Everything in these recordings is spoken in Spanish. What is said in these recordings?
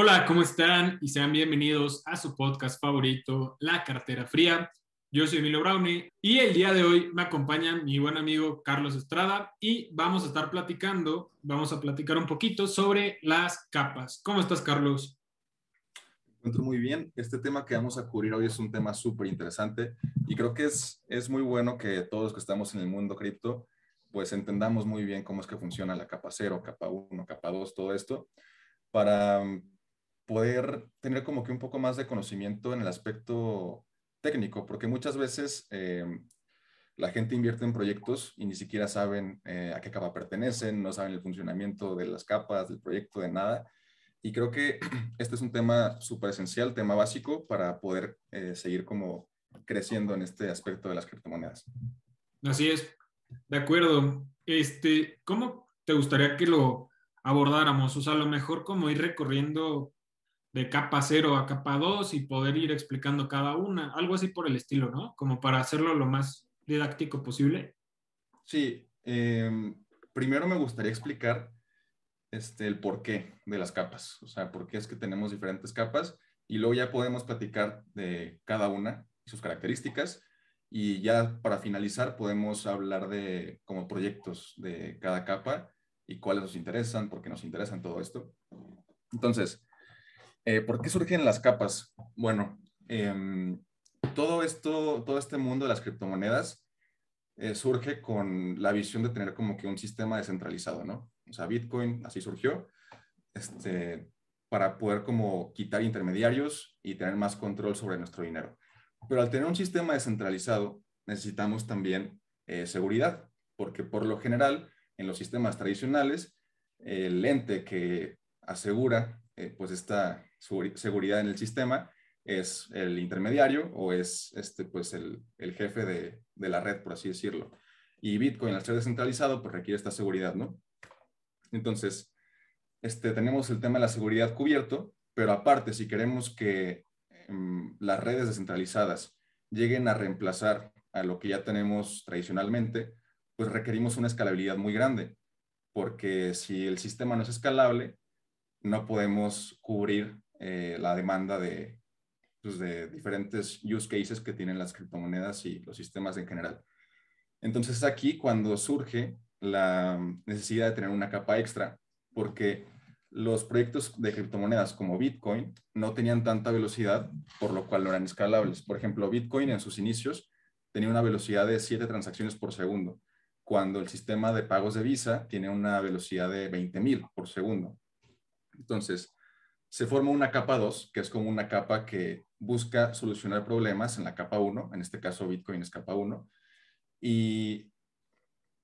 Hola, ¿cómo están? Y sean bienvenidos a su podcast favorito, La Cartera Fría. Yo soy Emilio Brownie y el día de hoy me acompaña mi buen amigo Carlos Estrada y vamos a estar platicando, vamos a platicar un poquito sobre las capas. ¿Cómo estás, Carlos? Me encuentro muy bien. Este tema que vamos a cubrir hoy es un tema súper interesante y creo que es, es muy bueno que todos los que estamos en el mundo cripto pues entendamos muy bien cómo es que funciona la capa 0, capa 1, capa 2, todo esto, para poder tener como que un poco más de conocimiento en el aspecto técnico, porque muchas veces eh, la gente invierte en proyectos y ni siquiera saben eh, a qué capa pertenecen, no saben el funcionamiento de las capas, del proyecto, de nada. Y creo que este es un tema súper esencial, tema básico para poder eh, seguir como creciendo en este aspecto de las criptomonedas. Así es, de acuerdo. Este, ¿Cómo te gustaría que lo abordáramos? O sea, a lo mejor como ir recorriendo de capa 0 a capa 2 y poder ir explicando cada una, algo así por el estilo, ¿no? Como para hacerlo lo más didáctico posible. Sí, em, primero me gustaría explicar este, el porqué de las capas, o sea, por qué es que tenemos diferentes capas y luego ya podemos platicar de cada una y sus características y ya para finalizar podemos hablar de como proyectos de cada capa y cuáles nos interesan, por qué nos interesan todo esto. Entonces, eh, ¿Por qué surgen las capas? Bueno, em, todo esto, todo este mundo de las criptomonedas eh, surge con la visión de tener como que un sistema descentralizado, ¿no? O sea, Bitcoin así surgió, este, para poder como quitar intermediarios y tener más control sobre nuestro dinero. Pero al tener un sistema descentralizado, necesitamos también eh, seguridad, porque por lo general, en los sistemas tradicionales, el ente que asegura pues esta seguridad en el sistema es el intermediario o es este, pues el, el jefe de, de, la red, por así decirlo. Y Bitcoin, al ser descentralizado, pues requiere esta seguridad, ¿no? Entonces, este, tenemos el tema de la seguridad cubierto, pero aparte, si queremos que em, las redes descentralizadas lleguen a reemplazar a lo que ya tenemos tradicionalmente, pues requerimos una escalabilidad muy grande, porque si el sistema no es escalable, no podemos cubrir eh, la demanda de, pues, de diferentes use cases que tienen las criptomonedas y los sistemas en general. Entonces aquí cuando surge la necesidad de tener una capa extra, porque los proyectos de criptomonedas como Bitcoin no tenían tanta velocidad, por lo cual no eran escalables. Por ejemplo, Bitcoin en sus inicios tenía una velocidad de 7 transacciones por segundo, cuando el sistema de pagos de Visa tiene una velocidad de 20.000 por segundo. Entonces, se forma una capa 2, que es como una capa que busca solucionar problemas en la capa 1, en este caso Bitcoin es capa 1, y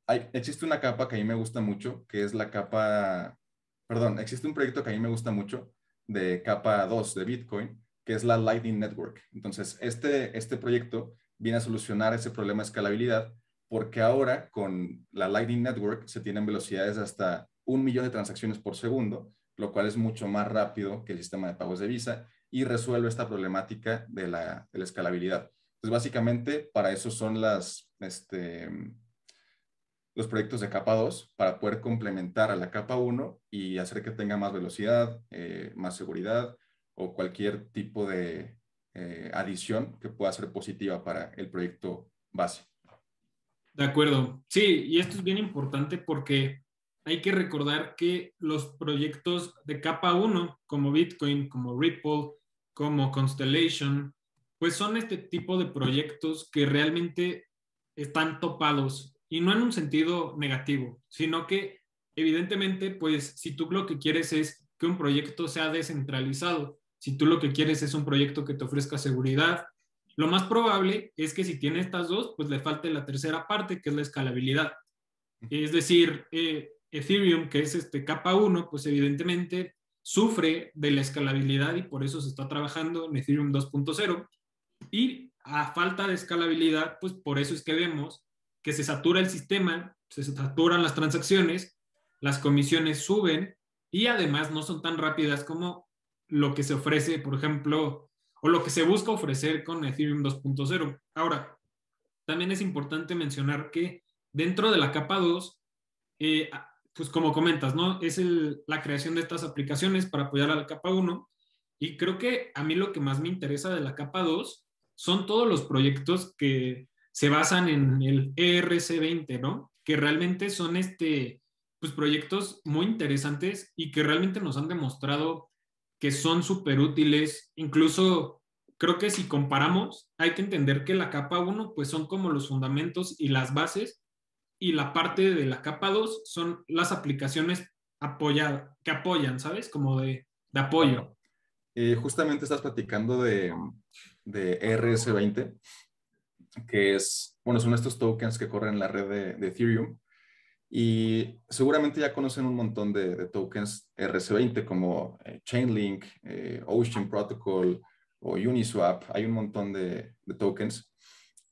hay, existe una capa que a mí me gusta mucho, que es la capa, perdón, existe un proyecto que a mí me gusta mucho de capa 2 de Bitcoin, que es la Lightning Network. Entonces, este, este proyecto viene a solucionar ese problema de escalabilidad porque ahora con la Lightning Network se tienen velocidades de hasta un millón de transacciones por segundo, lo cual es mucho más rápido que el sistema de pagos de Visa y resuelve esta problemática de la, escalabilidad. Entonces, básicamente, para eso son las, este, los proyectos de capa 2, para poder complementar a la capa 1 y hacer que tenga más velocidad, eh, más seguridad o cualquier tipo de eh, adición que pueda ser positiva para el proyecto base. De acuerdo. Sí, y esto es bien importante porque hay que recordar que los proyectos de capa 1, como Bitcoin, como Ripple, como Constellation, pues son este tipo de proyectos que realmente están topados y no en un sentido negativo, sino que evidentemente, pues si tú lo que quieres es que un proyecto sea descentralizado, si tú lo que quieres es un proyecto que te ofrezca seguridad, lo más probable es que si tiene estas dos, pues le falte la tercera parte, que es la escalabilidad. Es decir, eh, Ethereum, que es este capa 1, pues evidentemente sufre de la escalabilidad y por eso se está trabajando en Ethereum 2.0. Y a falta de escalabilidad, pues por eso es que vemos que se satura el sistema, se saturan las transacciones, las comisiones suben y además no son tan rápidas como lo que se ofrece, por ejemplo, o lo que se busca ofrecer con Ethereum 2.0. Ahora, también es importante mencionar que dentro de la capa 2, eh, pues como comentas, ¿no? Es la creación de estas aplicaciones para apoyar a la capa 1. Y creo que a mí lo que más me interesa de la capa 2 son todos los proyectos que se basan en el ERC20, ¿no? Que realmente son este, pues proyectos muy interesantes y que realmente nos han demostrado que son súper útiles. Incluso creo que si comparamos, hay que entender que la capa 1 pues son como los fundamentos y las bases y la parte de la capa 2 son las aplicaciones que apoyan, ¿sabes? Como de, de apoyo. Eh, justamente estás platicando de, de RS20, que es, bueno, son estos tokens que corren en la red de, Ethereum. Y seguramente ya conocen un montón de, tokens RS20 como eh, Chainlink, eh, Ocean Protocol o Uniswap. Hay un montón de, tokens.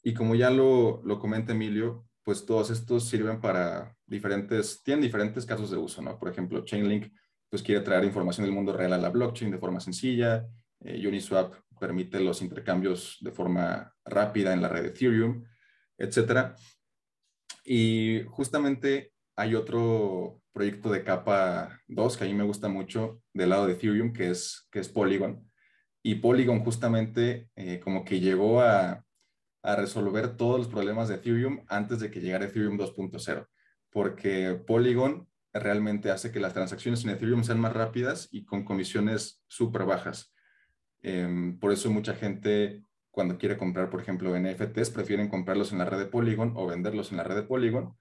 Y como ya lo, lo comenta Emilio, pues todos estos sirven para diferentes, tienen diferentes casos de uso, ¿no? Por ejemplo, Chainlink pues quiere traer información del mundo real a la blockchain de forma sencilla. Eh, Uniswap permite los intercambios de forma rápida en la red de Ethereum, etc. Y justamente hay otro proyecto de capa 2 que a mí me gusta mucho del lado de Ethereum, que es, que es Polygon. Y Polygon justamente eh, como que llegó a, a resolver todos los problemas de Ethereum antes de que llegara Ethereum 2.0, porque Polygon realmente hace que las transacciones en Ethereum sean más rápidas y con comisiones súper bajas. Em, por eso mucha gente cuando quiere comprar, por ejemplo, NFTs, prefieren comprarlos en la red de Polygon o venderlos en la red de Polygon,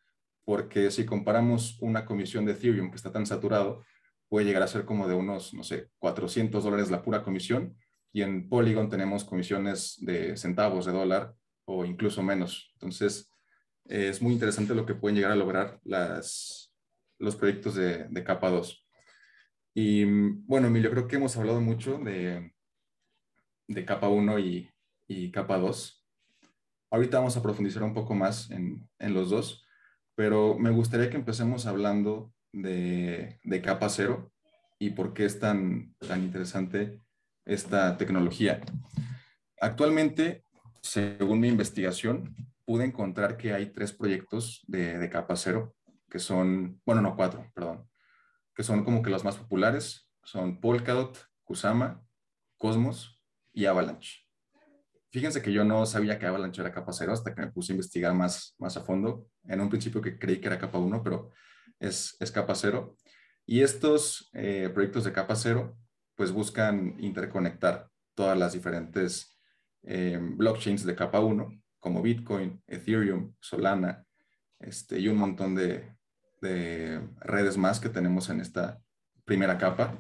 porque si comparamos una comisión de Ethereum que está tan saturado, puede llegar a ser como de unos, no sé, 400 dólares la pura comisión, y en Polygon tenemos comisiones de centavos de dólar o incluso menos. Entonces, es muy interesante lo que pueden llegar a lograr las, los proyectos de, de capa 2. Y bueno, Emilio, creo que hemos hablado mucho de, de capa 1 y, y, capa 2. Ahorita vamos a profundizar un poco más en, en, los dos, pero me gustaría que empecemos hablando de, de capa 0 y por qué es tan, tan interesante esta tecnología. Actualmente según mi investigación, pude encontrar que hay tres proyectos de, capa cero, que son, bueno, no cuatro, perdón, que son como que los más populares, son Polkadot, Kusama, Cosmos y Avalanche. Fíjense que yo no sabía que Avalanche era capa cero hasta que me puse a investigar más, más a fondo. En un principio que creí que era capa 1, pero es, es capa cero. Y estos eh, proyectos de capa cero, pues buscan interconectar todas las diferentes eh, blockchains de capa 1, como Bitcoin, Ethereum, Solana, este, y un montón de, redes más que tenemos en esta primera capa.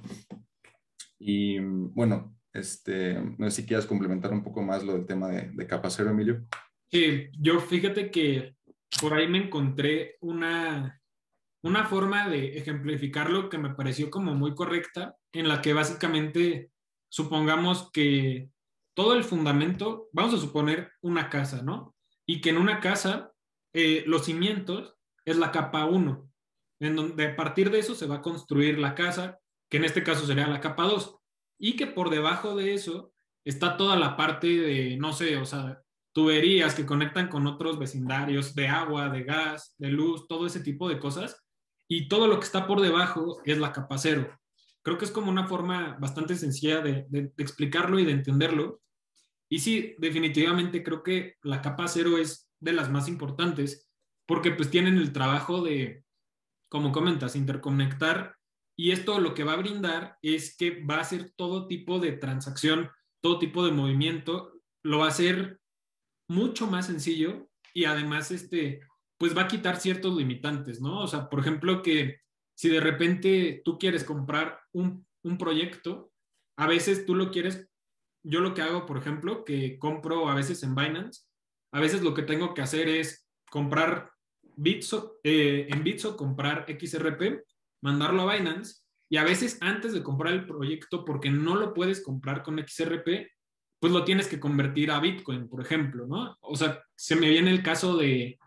Y bueno, este, no sé si quieras complementar un poco más lo del tema de, capa cero, Emilio. Sí, yo fíjate que por ahí me encontré una, una forma de ejemplificarlo que me pareció como muy correcta, en la que básicamente supongamos que todo el fundamento, vamos a suponer una casa, ¿no? Y que en una casa eh, los cimientos es la capa 1, en donde a partir de eso se va a construir la casa, que en este caso sería la capa 2, y que por debajo de eso está toda la parte de, no sé, o sea, tuberías que conectan con otros vecindarios de agua, de gas, de luz, todo ese tipo de cosas, y todo lo que está por debajo es la capa 0. Creo que es como una forma bastante sencilla de, explicarlo y de entenderlo. Y sí, definitivamente creo que la capa cero es de las más importantes porque pues tienen el trabajo de, como comentas, interconectar y esto lo que va a brindar es que va a hacer todo tipo de transacción, todo tipo de movimiento, lo va a hacer mucho más sencillo y además este, pues va a quitar ciertos limitantes, ¿no? O sea, por ejemplo, que si de repente tú quieres comprar un, proyecto, a veces tú lo quieres, yo lo que hago, por ejemplo, que compro a veces en Binance, a veces lo que tengo que hacer es comprar Bitso, eh, en Bitso, comprar XRP, mandarlo a Binance, y a veces antes de comprar el proyecto, porque no lo puedes comprar con XRP, pues lo tienes que convertir a Bitcoin, por ejemplo, ¿no? O sea, se me viene el caso de,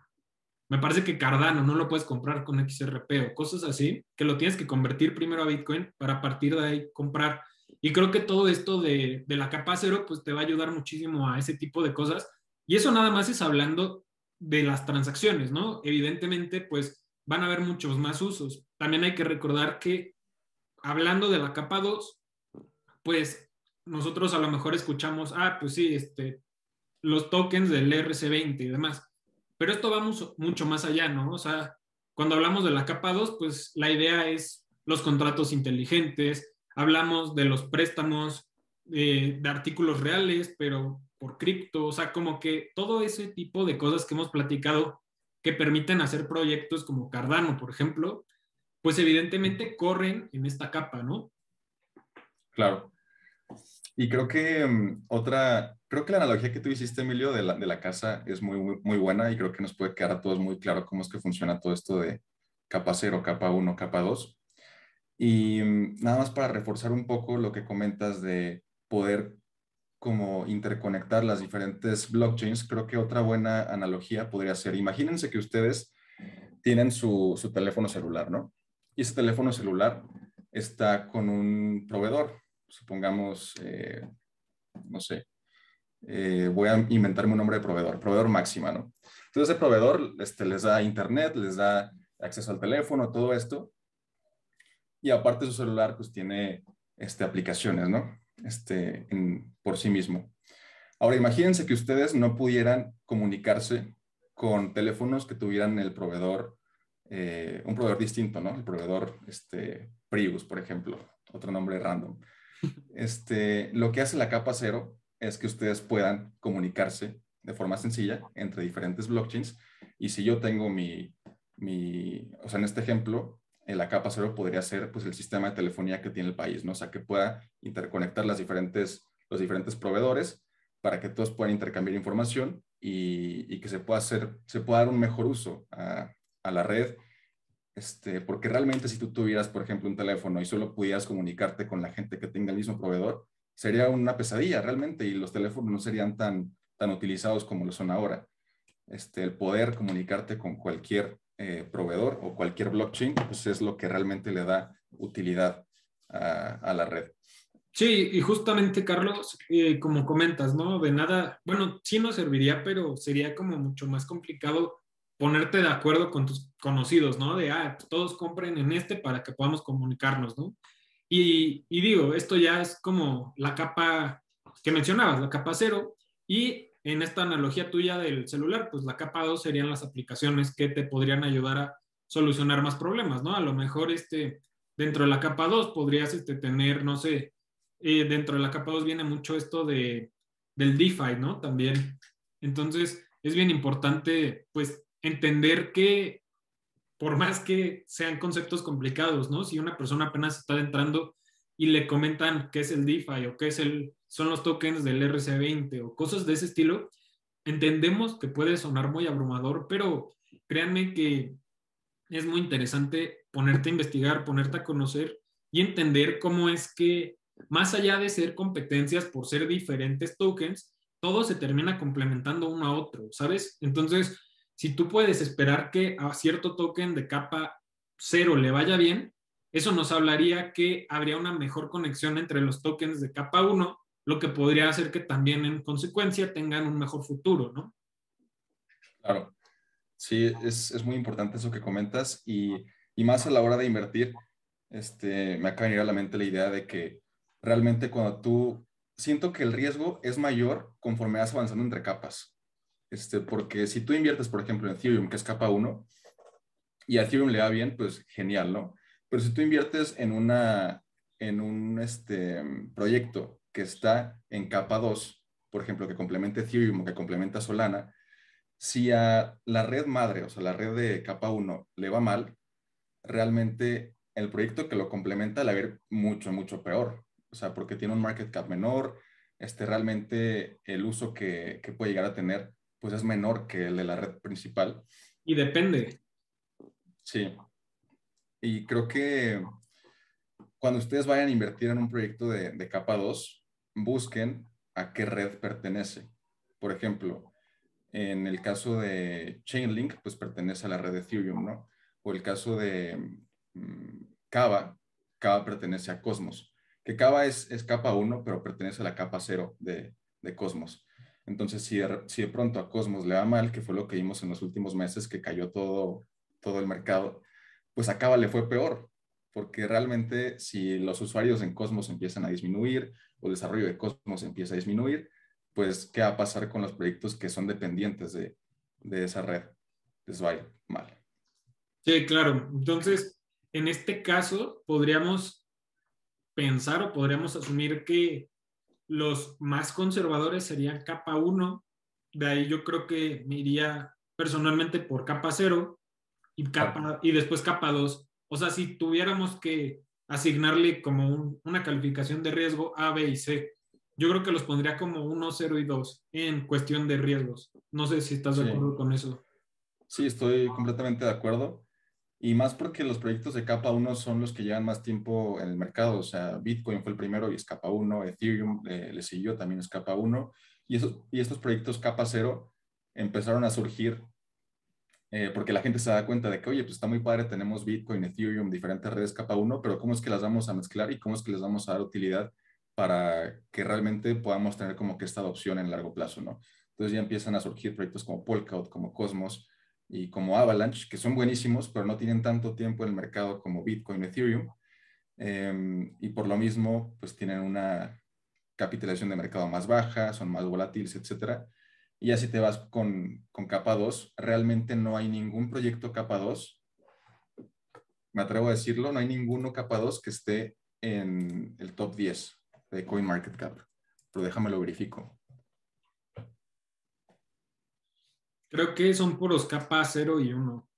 me parece que Cardano no lo puedes comprar con XRP o cosas así, que lo tienes que convertir primero a Bitcoin para partir de ahí comprar. Y creo que todo esto de, de la capa cero, pues te va a ayudar muchísimo a ese tipo de cosas. Y eso nada más es hablando de las transacciones, ¿no? Evidentemente, pues van a haber muchos más usos. También hay que recordar que hablando de la capa 2, pues nosotros a lo mejor escuchamos, ah, pues sí, este, los tokens del RC20 y demás. Pero esto va mucho, más allá, ¿no? O sea, cuando hablamos de la capa 2, pues la idea es los contratos inteligentes, hablamos de los préstamos eh, de artículos reales, pero por cripto, o sea, como que todo ese tipo de cosas que hemos platicado que permiten hacer proyectos como Cardano, por ejemplo, pues evidentemente corren en esta capa, ¿no? Claro. Y creo que mm, otra, creo que la analogía que tú hiciste, Emilio, de la, de la casa es muy, muy, buena y creo que nos puede quedar a todos muy claro cómo es que funciona todo esto de capa 0, capa 1, capa 2. Y mm, nada más para reforzar un poco lo que comentas de poder como interconectar las diferentes blockchains, creo que otra buena analogía podría ser, imagínense que ustedes tienen su, su teléfono celular, ¿no? Y ese teléfono celular está con un proveedor, supongamos, eh, no sé, eh, voy a inventarme un nombre de proveedor, proveedor máxima, ¿no? Entonces ese proveedor este, les da internet, les da acceso al teléfono, todo esto, y aparte su celular pues tiene este, aplicaciones, ¿no? Este, por sí mismo. Ahora imagínense que ustedes no pudieran comunicarse con teléfonos que tuvieran el proveedor, eh, un proveedor distinto, ¿no? El proveedor este, Prius, por ejemplo, otro nombre random. Este, lo que hace la capa cero es que ustedes puedan comunicarse de forma sencilla entre diferentes blockchains. Y si yo tengo mi, mi o sea, en este ejemplo, en la capa cero podría ser pues, el sistema de telefonía que tiene el país, ¿no? O sea, que pueda interconectar las diferentes, los diferentes proveedores para que todos puedan intercambiar información y, que se pueda, hacer, se pueda dar un mejor uso a la red este, porque realmente si tú tuvieras, por ejemplo, un teléfono y solo pudieras comunicarte con la gente que tenga el mismo proveedor, sería una pesadilla realmente y los teléfonos no serían tan, tan utilizados como lo son ahora. Este, el poder comunicarte con cualquier eh, proveedor o cualquier blockchain, pues es lo que realmente le da utilidad a, la red. Sí, y justamente, Carlos, eh, como comentas, ¿no? De nada, bueno, sí nos serviría, pero sería como mucho más complicado ponerte de acuerdo con tus conocidos, ¿no? De, ah, todos compren en este para que podamos comunicarnos, ¿no? Y, y, digo, esto ya es como la capa que mencionabas, la capa cero, y en esta analogía tuya del celular, pues la capa dos serían las aplicaciones que te podrían ayudar a solucionar más problemas, ¿no? A lo mejor este, dentro de la capa 2 podrías este, tener, no sé, eh, dentro de la capa 2 viene mucho esto de, del DeFi, ¿no? También. Entonces, es bien importante, pues, entender que por más que sean conceptos complicados, ¿no? Si una persona apenas está entrando y le comentan qué es el DeFi o qué es el, son los tokens del RC20 o cosas de ese estilo, entendemos que puede sonar muy abrumador, pero créanme que es muy interesante ponerte a investigar, ponerte a conocer y entender cómo es que más allá de ser competencias por ser diferentes tokens, todo se termina complementando uno a otro, ¿sabes? Entonces, si tú puedes esperar que a cierto token de capa cero le vaya bien, eso nos hablaría que habría una mejor conexión entre los tokens de capa 1, lo que podría hacer que también en consecuencia tengan un mejor futuro, ¿no? Claro, sí, es, muy importante eso que comentas y, más a la hora de invertir, este, me acaba de venir a la mente la idea de que realmente cuando tú, siento que el riesgo es mayor conforme vas avanzando entre capas. Este, porque si tú inviertes, por ejemplo, en Ethereum, que es capa 1, y a Ethereum le va bien, pues genial, ¿no? Pero si tú inviertes en, una, en un este, proyecto que está en capa 2, por ejemplo, que complemente Ethereum o que complementa Solana, si a la red madre, o sea, la red de capa 1 le va mal, realmente el proyecto que lo complementa le va a ir mucho, mucho peor. O sea, porque tiene un market cap menor, este, realmente el uso que, que puede llegar a tener pues es menor que el de la red principal. Y depende. Sí. Y creo que cuando ustedes vayan a invertir en un proyecto de, de capa 2, busquen a qué red pertenece. Por ejemplo, en el caso de Chainlink, pues pertenece a la red de Ethereum, ¿no? O el caso de um, Kava, Kava pertenece a Cosmos. Que Kava es, es capa 1, pero pertenece a la capa 0 de, de Cosmos. Entonces, si de, pronto a Cosmos le va mal, que fue lo que vimos en los últimos meses, que cayó todo, todo el mercado, pues a le fue peor, porque realmente si los usuarios en Cosmos empiezan a disminuir o el desarrollo de Cosmos empieza a disminuir, pues ¿qué va a pasar con los proyectos que son dependientes de, de esa red? Les va mal. Sí, claro. Entonces, en este caso, podríamos pensar o podríamos asumir que los más conservadores serían capa 1. De ahí yo creo que me iría personalmente por capa 0 y, capa, y después capa 2. O sea, si tuviéramos que asignarle como una calificación de riesgo A, B y C, yo creo que los pondría como 1, 0 y 2 en cuestión de riesgos. No sé si estás de acuerdo con eso. Sí, estoy completamente de acuerdo. Y más porque los proyectos de capa 1 son los que llevan más tiempo en el mercado. O sea, Bitcoin fue el primero y es capa 1, Ethereum le siguió, también es capa 1. Y, y estos proyectos capa 0 empezaron a surgir eh, porque la gente se da cuenta de que, oye, pues está muy padre, tenemos Bitcoin, Ethereum, diferentes redes capa 1, pero ¿cómo es que las vamos a mezclar y cómo es que les vamos a dar utilidad para que realmente podamos tener como que esta adopción en largo plazo, ¿no? Entonces ya empiezan a surgir proyectos como Polkadot, como Cosmos y como Avalanche, que son buenísimos, pero no tienen tanto tiempo en el mercado como Bitcoin, Ethereum. Em, y por lo mismo, pues tienen una capitalización de mercado más baja, son más volátiles, etcétera. Y así te vas con, con capa 2, realmente no hay ningún proyecto capa 2, me atrevo a decirlo, no hay ninguno capa 2 que esté en el top 10 de CoinMarketCap, pero déjame lo verifico. Creo que son puros capa 0 y 1.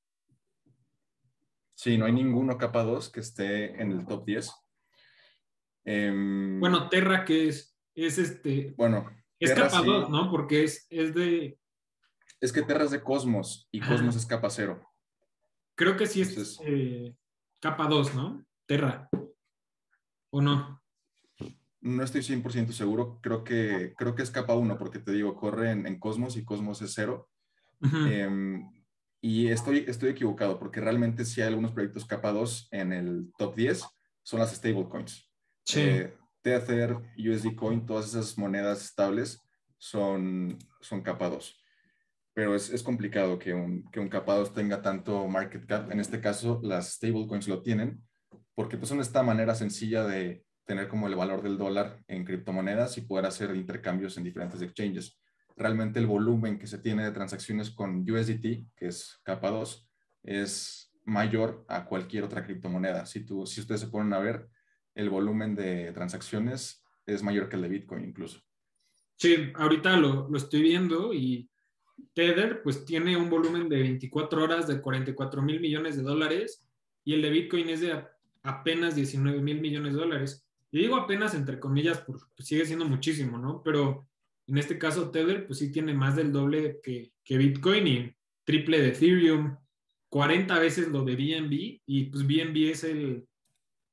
Sí, no hay ninguno capa 2 que esté en el top 10. Em, bueno, Terra, que es? Es este. Bueno, es capa 2, ¿no? Porque es, es de... Es que Terra es de Cosmos y Cosmos es capa 0. Creo que sí es eh, capa 2, ¿no? Terra. ¿O no? No estoy 100% seguro. Creo que, creo que es capa 1 porque te digo, corre en, Cosmos y Cosmos es 0. Em, y estoy, estoy equivocado porque realmente sí hay algunos proyectos capa 2 en el top 10. Son las stablecoins. Sí. Eh, Tether, USD Coin, todas esas monedas estables son, son capa 2. Pero es, es complicado que un, que un capa 2 tenga tanto market cap. En este caso, las stablecoins lo tienen, porque pues son esta manera sencilla de tener como el valor del dólar en criptomonedas y poder hacer intercambios en diferentes exchanges. Realmente el volumen que se tiene de transacciones con USDT, que es capa 2, es mayor a cualquier otra criptomoneda. Si, tú, si ustedes se ponen a ver, el volumen de transacciones es mayor que el de Bitcoin incluso. Sí, ahorita lo, lo estoy viendo y Tether pues tiene un volumen de 24 horas de 44 mil millones de dólares y el de Bitcoin es de apenas 19 mil millones de dólares. Y digo apenas entre comillas porque sigue siendo muchísimo, ¿no? Pero en este caso Tether pues sí tiene más del doble que, que Bitcoin y triple de Ethereum, 40 veces lo de BNB y pues BNB es el,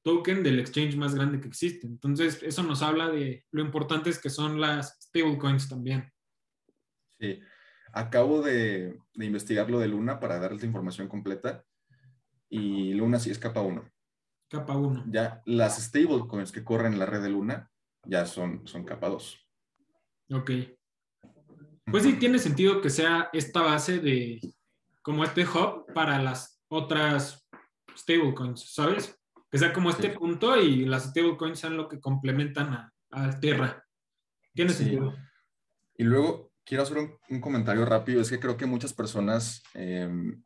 token del exchange más grande que existe. Entonces, eso nos habla de lo importantes que son las stablecoins también. Sí, acabo de, investigar lo de Luna para darles la información completa y Luna sí es capa 1. Capa 1. Ya las stablecoins que corren en la red de Luna ya son, son capa 2. Ok. Pues sí, tiene sentido que sea esta base de como este hub para las otras stablecoins, ¿sabes? que sea como este punto y las stablecoins sean lo que complementan a, a Terra. Tiene sentido. Y luego quiero hacer un, comentario rápido. Es que creo que muchas personas em,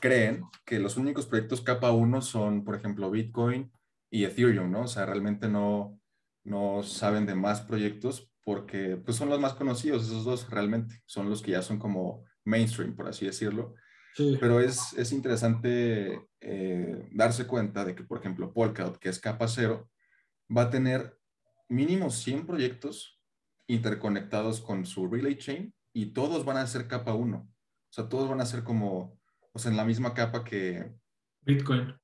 creen que los únicos proyectos capa 1 son, por ejemplo, Bitcoin y Ethereum, ¿no? O sea, realmente no, no saben de más proyectos porque pues, son los más conocidos, esos dos realmente. Son los que ya son como mainstream, por así decirlo. Pero es, es interesante eh, darse cuenta de que, por ejemplo, Polkadot, que es capa cero, va a tener mínimo 100 proyectos interconectados con su relay chain y todos van a ser capa 1. O sea, todos van a ser como, o sea, en la misma capa que Bitcoin.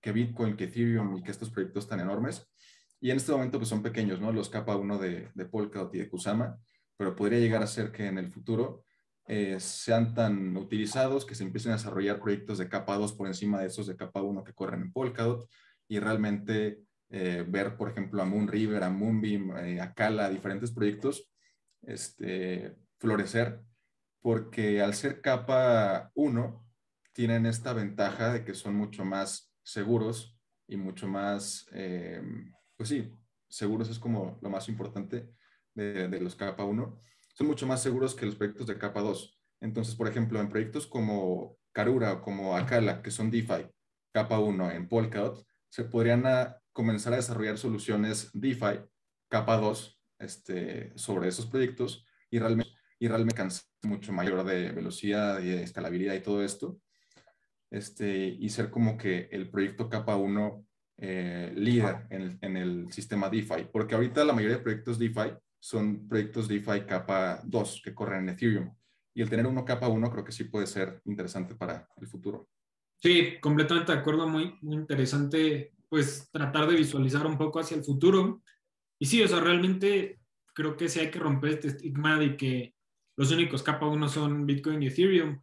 Que Bitcoin, que Ethereum y que estos proyectos tan enormes. Y en este momento pues son pequeños, ¿no? Los capa 1 de, de Polkadot y de Kusama, pero podría llegar a ser que en el futuro eh, sean tan utilizados, que se empiecen a desarrollar proyectos de capa 2 por encima de esos de capa 1 que corren en Polkadot y realmente eh, ver, por ejemplo, a Moonriver, a Moonbeam, eh, a Kala, diferentes proyectos este, florecer, porque al ser capa 1, tienen esta ventaja de que son mucho más seguros y mucho más, pues sí, seguros es como lo más importante de, los capa 1. Son mucho más seguros que los proyectos de capa 2. Entonces, por ejemplo, en proyectos como Karura o como Akala, que son DeFi, capa 1 en Polkadot, se podrían comenzar a desarrollar soluciones DeFi, capa 2, este, sobre esos proyectos y realmente, y realmente mucho mayor de velocidad y de escalabilidad y todo esto. Este, y ser como que el proyecto capa 1 eh, líder en el, en el, sistema DeFi, porque ahorita la mayoría de proyectos DeFi son proyectos DeFi capa 2 que corren en Ethereum. Y el tener uno capa 1 creo que sí puede ser interesante para el futuro. Sí, completamente de acuerdo, muy, muy interesante pues tratar de visualizar un poco hacia el futuro. Y sí, o sea, realmente creo que sí hay que romper este estigma de que los únicos capa 1 son Bitcoin y Ethereum.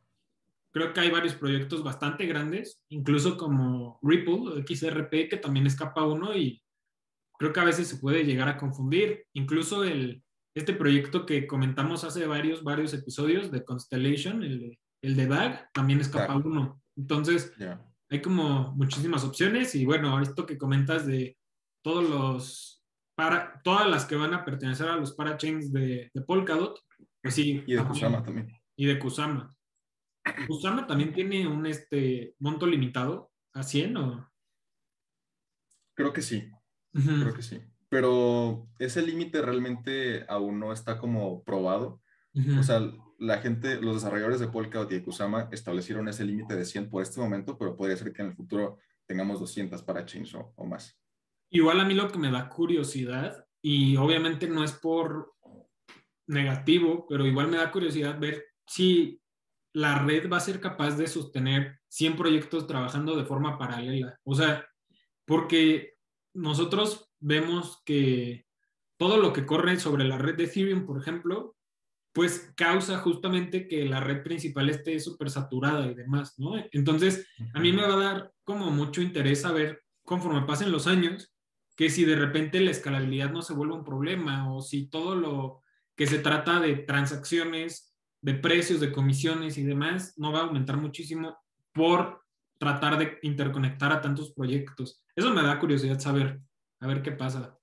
Creo que hay varios proyectos bastante grandes, incluso como Ripple, XRP, que también es capa 1 y creo que a veces se puede llegar a confundir. Incluso el, este proyecto que comentamos hace varios, varios episodios de Constellation, el el de DAG, también es capa 1. Entonces, hay como muchísimas opciones y bueno, esto que comentas de todos los, para, todas las que van a pertenecer a los parachains de, de Polkadot, pues sí. Y de Kusama también. Y de Kusama. ¿Kusama también tiene un este, monto limitado a 100 o...? Creo que sí, creo que sí. Pero ese límite realmente aún no está como probado. O sea, la gente, los desarrolladores de Polkadot y de Kusama establecieron ese límite de 100 por este momento, pero podría ser que en el futuro tengamos 200 para chains o, o más. Igual a mí lo que me da curiosidad, y obviamente no es por negativo, pero igual me da curiosidad ver si la red va a ser capaz de sostener 100 proyectos trabajando de forma paralela. O sea, porque nosotros vemos que todo lo que corre sobre la red de Ethereum, por ejemplo, pues causa justamente que la red principal esté súper saturada y demás, ¿no? Entonces, a mí me va a dar como mucho interés saber, conforme pasen los años, que si de repente la escalabilidad no se vuelve un problema o si todo lo que se trata de transacciones, de precios, de comisiones y demás, no va a aumentar muchísimo por tratar de interconectar a tantos proyectos. Eso me da curiosidad saber, a ver qué pasa.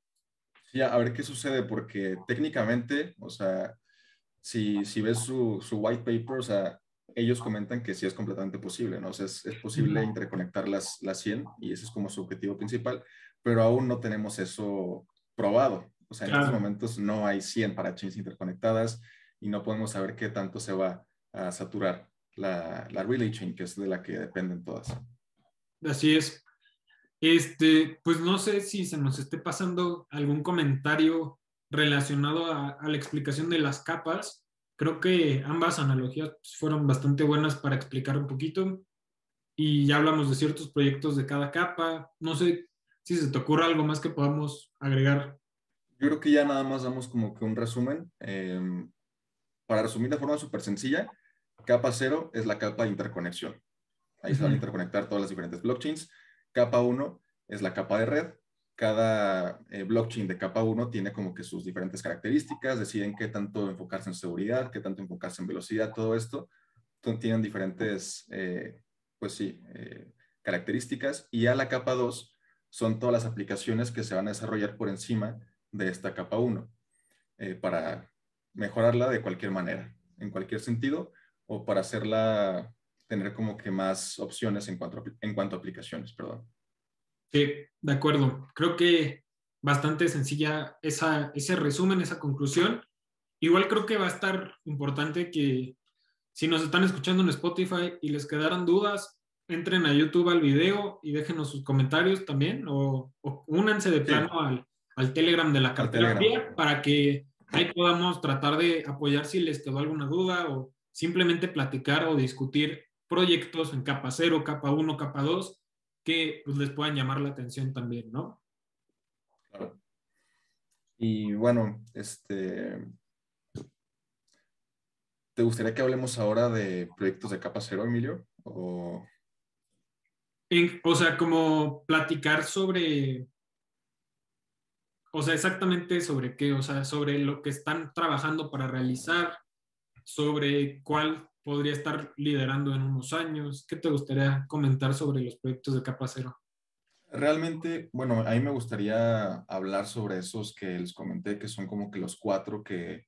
Sí, a ver qué sucede, porque técnicamente, o sea, si, si ves su, su, white paper, o sea, ellos comentan que sí es completamente posible, ¿no? O sea, es, es posible interconectar las, las 100 y ese es como su objetivo principal, pero aún no tenemos eso probado. O sea, en estos momentos no hay 100 parachains interconectadas y no podemos saber qué tanto se va a saturar la, la relay chain, que es de la que dependen todas. Así es. Este, pues no sé si se nos esté pasando algún comentario relacionado a, la explicación de las capas. Creo que ambas analogías fueron bastante buenas para explicar un poquito. Y ya hablamos de ciertos proyectos de cada capa. No sé si se te ocurre algo más que podamos agregar. Yo creo que ya nada más damos como que un resumen. Em, para resumir de forma súper sencilla, capa cero es la capa de interconexión. Ahí se van a interconectar todas las diferentes blockchains. Capa 1 es la capa de red. Cada eh, blockchain de capa 1 tiene como que sus diferentes características, deciden qué tanto enfocarse en seguridad, qué tanto enfocarse en velocidad, todo esto. tienen diferentes, eh, pues sí, eh, características. Y a la capa 2 son todas las aplicaciones que se van a desarrollar por encima de esta capa 1 para mejorarla de cualquier manera, en cualquier sentido, o para hacerla tener como que más opciones en cuanto, a, en cuanto a aplicaciones, perdón. Sí, de acuerdo. Creo que bastante sencilla esa, ese resumen, esa conclusión. Igual creo que va a estar importante que si nos están escuchando en Spotify y les quedaran dudas, entren a YouTube al video y déjenos sus comentarios también o, únanse de plano al, al, Telegram de la cartera para que ahí podamos tratar de apoyar si les quedó alguna duda o simplemente platicar o discutir proyectos en capa 0, capa 1, capa 2, que pues, les puedan llamar la atención también, ¿no? Claro. Y bueno, este, ¿te gustaría que hablemos ahora de proyectos de capa 0, Emilio? O... o sea, como platicar sobre, o sea, exactamente sobre qué, o sea, sobre lo que están trabajando para realizar, sobre cuál podría estar liderando en unos años? ¿Qué te gustaría comentar sobre los proyectos de capa cero? Realmente, bueno, a mí me gustaría hablar sobre esos que les comenté, que son como que los cuatro que,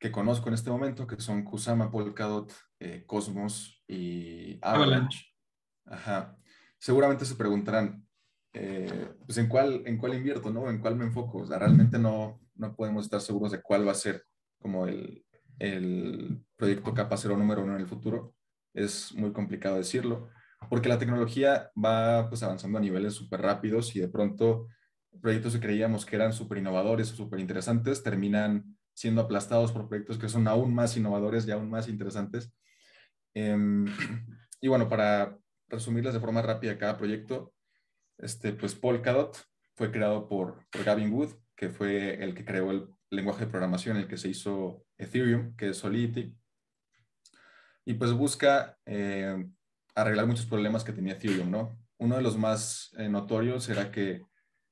que conozco en este momento, que son Kusama, Polkadot, eh, Cosmos y Avalanche. Ajá. Seguramente se preguntarán, eh, pues en cuál, en cuál invierto, ¿no? En cuál me enfoco. O sea, realmente no, no podemos estar seguros de cuál va a ser como el, el proyecto capa cero número uno en el futuro. Es muy complicado decirlo porque la tecnología va pues avanzando a niveles súper rápidos y de pronto proyectos que creíamos que eran súper innovadores o súper interesantes terminan siendo aplastados por proyectos que son aún más innovadores y aún más interesantes. Em, y bueno, para resumirles de forma rápida cada proyecto, este, pues Polkadot fue creado por, Gavin Wood, que fue el que creó el lenguaje de programación, el que se hizo Ethereum, que es Solidity. Y pues busca eh, arreglar muchos problemas que tenía Ethereum, ¿no? Uno de los más eh, notorios era que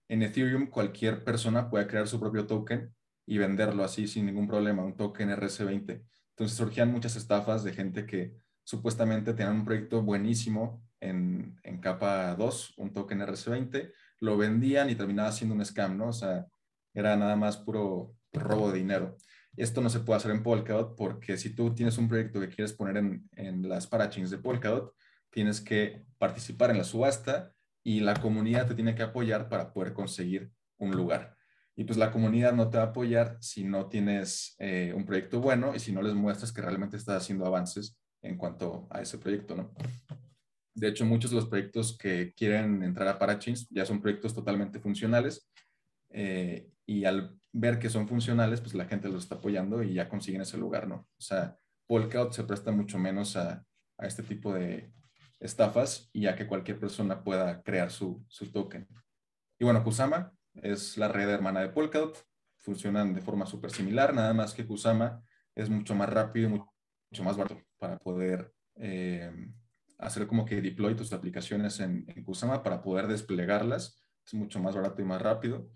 en Ethereum cualquier persona puede crear su propio token y venderlo así sin ningún problema, un token RC20. Entonces surgían muchas estafas de gente que supuestamente tenían un proyecto buenísimo en, capa 2, un token RC20, lo vendían y terminaba siendo un scam, ¿no? O sea, era nada más puro robo de dinero. Esto no se puede hacer en Polkadot porque si tú tienes un proyecto que quieres poner en, en las parachains de Polkadot, tienes que participar en la subasta y la comunidad te tiene que apoyar para poder conseguir un lugar. Y pues la comunidad no te va a apoyar si no tienes eh, un proyecto bueno y si no les muestras que realmente estás haciendo avances en cuanto a ese proyecto, ¿no? De hecho, muchos de los proyectos que quieren entrar a Parachains ya son proyectos totalmente funcionales eh, y al ver que son funcionales, pues la gente los está apoyando y ya consiguen ese lugar, ¿no? O sea, Polkadot se presta mucho menos a, a este tipo de, estafas y a que cualquier persona pueda crear su, su token. Y bueno, Kusama es la red hermana de Polkadot, funcionan de forma súper similar, nada más que Kusama es mucho más rápido y mucho más barato para poder eh, hacer como que deploy tus aplicaciones en, Kusama para poder desplegarlas. Es mucho más barato y más rápido.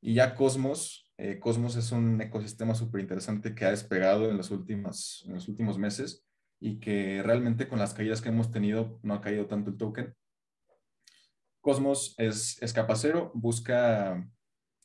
Y ya Cosmos, eh, Cosmos es un ecosistema súper interesante que ha despegado en los, últimos, en los últimos meses y que realmente con las caídas que hemos tenido no ha caído tanto el token. Cosmos es, es cero, busca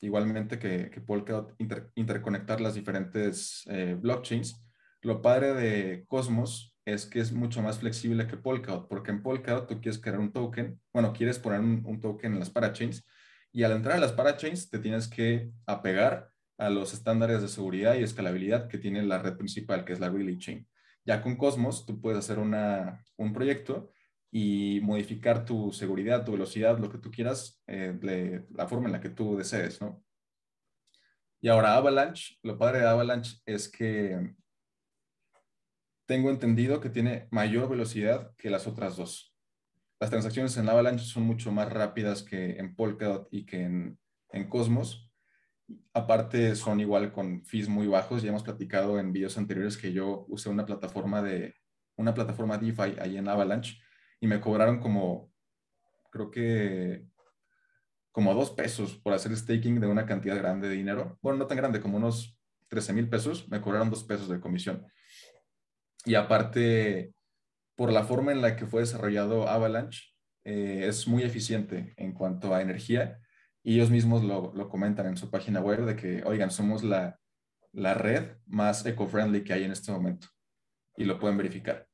igualmente que, que Polkadot interconectar las diferentes eh, blockchains. Lo padre de Cosmos es que es mucho más flexible que Polkadot, porque en Polkadot tú quieres crear un token, bueno, quieres poner un, token en las parachains y al entrar a las parachains te tienes que apegar a los estándares de seguridad y escalabilidad que tiene la red principal, que es la Relay Chain. Ya con Cosmos, tú puedes hacer un proyecto y modificar tu seguridad, tu velocidad, lo que tú quieras, eh, la forma en la que tú desees, ¿no? Y ahora Avalanche, lo padre de Avalanche es que tengo entendido que tiene mayor velocidad que las otras dos. Las transacciones en Avalanche son mucho más rápidas que en Polkadot y que en, Cosmos. Aparte son igual con fees muy bajos. Ya hemos platicado en videos anteriores que yo usé una plataforma de una plataforma DeFi ahí en Avalanche y me cobraron como, creo que como dos pesos por hacer staking de una cantidad grande de dinero. Bueno, no tan grande, como unos 13 mil pesos. Me cobraron dos pesos de comisión. Y aparte, por la forma en la que fue desarrollado Avalanche, eh, es muy eficiente en cuanto a energía y ellos mismos lo, lo, comentan en su página web de que, oigan, somos la, la red más eco-friendly que hay en este momento y lo pueden verificar.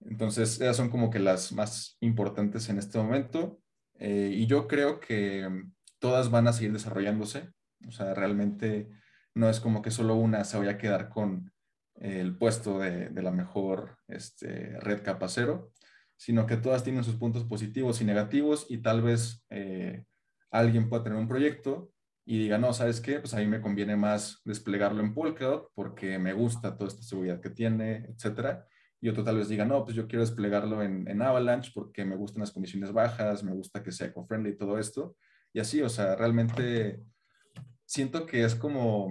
Entonces, esas son como que las más importantes en este momento eh, y yo creo que todas van a seguir desarrollándose. O sea, realmente no es como que solo una se vaya a quedar con el puesto de, de la mejor este, red capacero, sino que todas tienen sus puntos positivos y negativos y tal vez eh, alguien puede tener un proyecto y diga, no, ¿sabes qué? Pues a mí me conviene más desplegarlo en Polkadot porque me gusta toda esta seguridad que tiene, etcétera. Y otro tal vez diga, no, pues yo quiero desplegarlo en, en Avalanche porque me gustan las condiciones bajas, me gusta que sea eco-friendly y todo esto. Y así, o sea, realmente siento que es como,